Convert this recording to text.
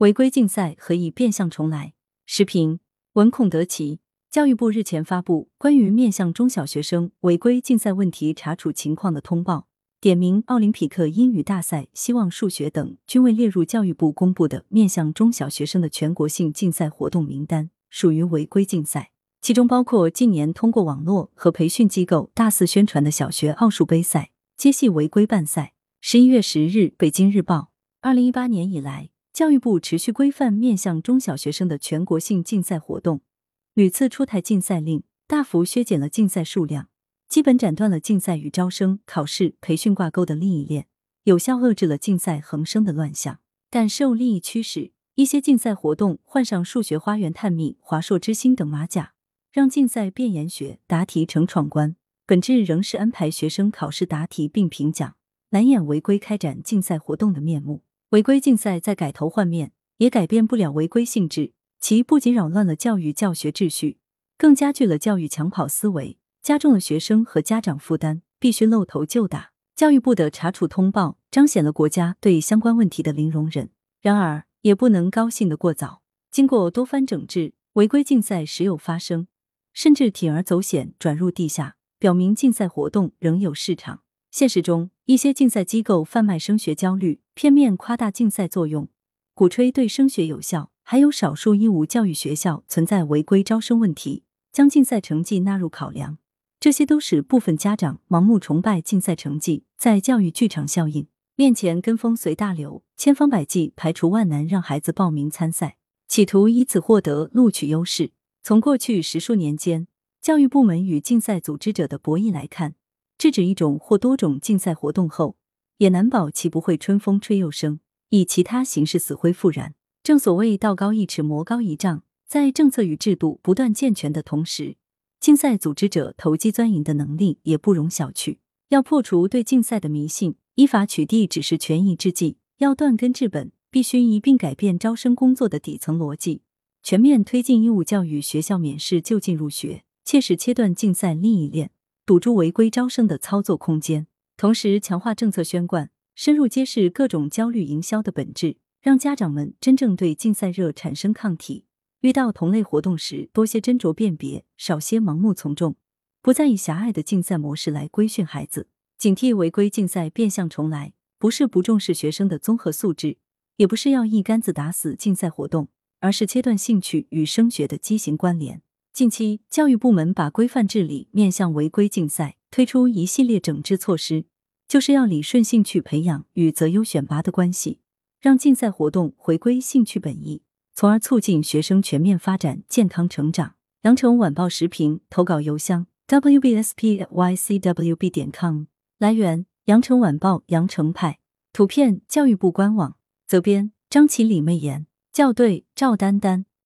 违规竞赛何以变相重来？时评：文孔德奇。教育部日前发布关于面向中小学生违规竞赛问题查处情况的通报，点名奥林匹克英语大赛、希望数学等均未列入教育部公布的面向中小学生的全国性竞赛活动名单，属于违规竞赛。其中包括近年通过网络和培训机构大肆宣传的小学奥数杯赛，皆系违规办赛。十一月十日，《北京日报》：二零一八年以来，教育部持续规范面向中小学生的全国性竞赛活动。屡次出台禁赛令，大幅削减了竞赛数量，基本斩断了竞赛与招生、考试、培训挂钩的利益链，有效遏制了竞赛横生的乱象。但受利益驱使，一些竞赛活动换上数学花园探秘、华硕之星等马甲，让竞赛变研学、答题成闯关，本质仍是安排学生考试答题并评奖，难掩违规开展竞赛活动的面目。违规竞赛在改头换面，也改变不了违规性质。其不仅扰乱了教育教学秩序，更加剧了教育抢跑思维，加重了学生和家长负担，必须露头就打。教育部的查处通报彰显了国家对相关问题的零容忍。然而，也不能高兴得过早。经过多番整治，违规竞赛时有发生，甚至铤而走险转入地下，表明竞赛活动仍有市场。现实中，一些竞赛机构贩卖升学焦虑，片面夸大竞赛作用，鼓吹对升学有效。还有少数义务教育学校存在违规招生问题，将竞赛成绩纳入考量，这些都使部分家长盲目崇拜竞赛成绩，在教育剧场效应面前跟风随大流，千方百计排除万难让孩子报名参赛，企图以此获得录取优势。从过去十数年间，教育部门与竞赛组织者的博弈来看，制止一种或多种竞赛活动后，也难保其不会春风吹又生，以其他形式死灰复燃。正所谓道高一尺，魔高一丈，在政策与制度不断健全的同时，竞赛组织者投机钻营的能力也不容小觑。要破除对竞赛的迷信，依法取缔只是权宜之计；要断根治本，必须一并改变招生工作的底层逻辑，全面推进义务教育学校免试就近入学，切实切断竞赛利益链，堵住违规招生的操作空间。同时，强化政策宣贯，深入揭示各种焦虑营销的本质。让家长们真正对竞赛热产生抗体，遇到同类活动时多些斟酌辨别，少些盲目从众，不再以狭隘的竞赛模式来规训孩子，警惕违规竞赛变相重来。不是不重视学生的综合素质，也不是要一竿子打死竞赛活动，而是切断兴趣与升学的畸形关联。近期，教育部门把规范治理面向违规竞赛，推出一系列整治措施，就是要理顺兴趣培养与择优选拔的关系。让竞赛活动回归兴趣本意，从而促进学生全面发展、健康成长。羊城晚报时评投稿邮箱：wbspycwb 点 com。来源：羊城晚报羊城派。图片：教育部官网。责编：张琪、李媚妍。校对：赵丹丹。